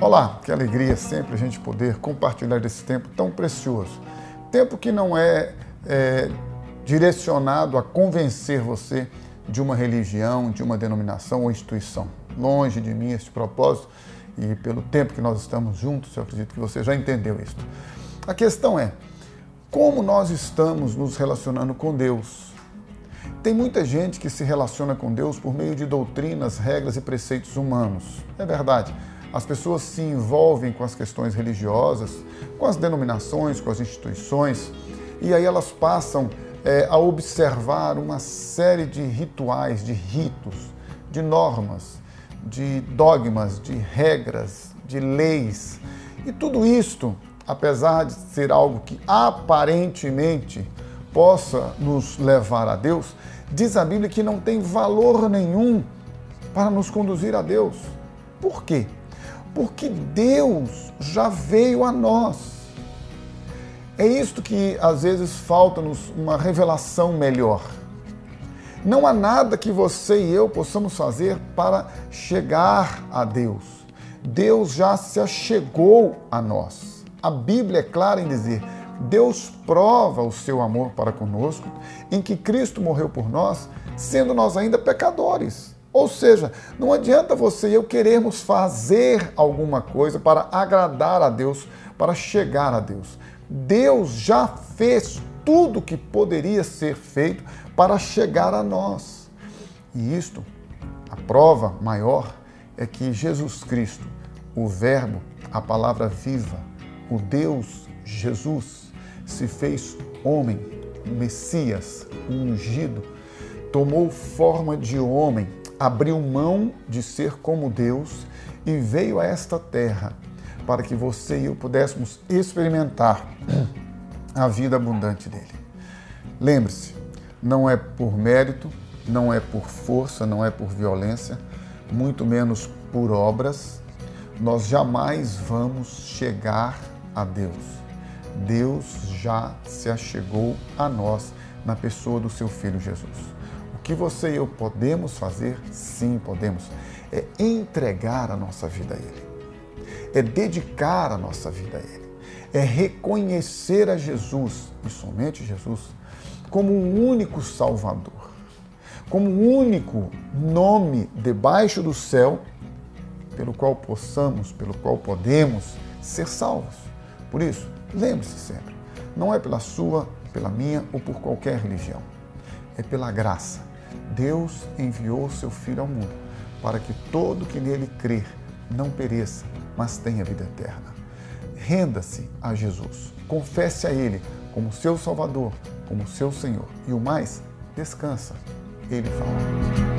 Olá, que alegria sempre a gente poder compartilhar esse tempo tão precioso. Tempo que não é, é direcionado a convencer você de uma religião, de uma denominação ou instituição. Longe de mim este propósito e pelo tempo que nós estamos juntos, eu acredito que você já entendeu isso. A questão é como nós estamos nos relacionando com Deus. Tem muita gente que se relaciona com Deus por meio de doutrinas, regras e preceitos humanos. É verdade. As pessoas se envolvem com as questões religiosas, com as denominações, com as instituições, e aí elas passam é, a observar uma série de rituais, de ritos, de normas, de dogmas, de regras, de leis. E tudo isto, apesar de ser algo que aparentemente possa nos levar a Deus, diz a Bíblia que não tem valor nenhum para nos conduzir a Deus. Por quê? porque Deus já veio a nós. É isto que às vezes falta-nos uma revelação melhor. Não há nada que você e eu possamos fazer para chegar a Deus. Deus já se achegou a nós. A Bíblia é clara em dizer: Deus prova o seu amor para conosco, em que Cristo morreu por nós, sendo nós ainda pecadores. Ou seja, não adianta você e eu querermos fazer alguma coisa para agradar a Deus, para chegar a Deus. Deus já fez tudo que poderia ser feito para chegar a nós. E isto, a prova maior é que Jesus Cristo, o Verbo, a palavra viva, o Deus Jesus, se fez homem, o Messias, o ungido, tomou forma de homem abriu mão de ser como Deus e veio a esta terra para que você e eu pudéssemos experimentar a vida abundante dele. Lembre-se, não é por mérito, não é por força, não é por violência, muito menos por obras, nós jamais vamos chegar a Deus. Deus já se achegou a nós na pessoa do seu Filho Jesus que você e eu podemos fazer? Sim, podemos. É entregar a nossa vida a Ele. É dedicar a nossa vida a Ele. É reconhecer a Jesus, e somente Jesus, como o único Salvador, como o único nome debaixo do céu pelo qual possamos, pelo qual podemos ser salvos. Por isso, lembre-se sempre, não é pela sua, pela minha ou por qualquer religião. É pela graça Deus enviou seu Filho ao mundo para que todo que nele crer não pereça, mas tenha vida eterna. Renda-se a Jesus, confesse a Ele como seu Salvador, como seu Senhor. E o mais, descansa. Ele fala.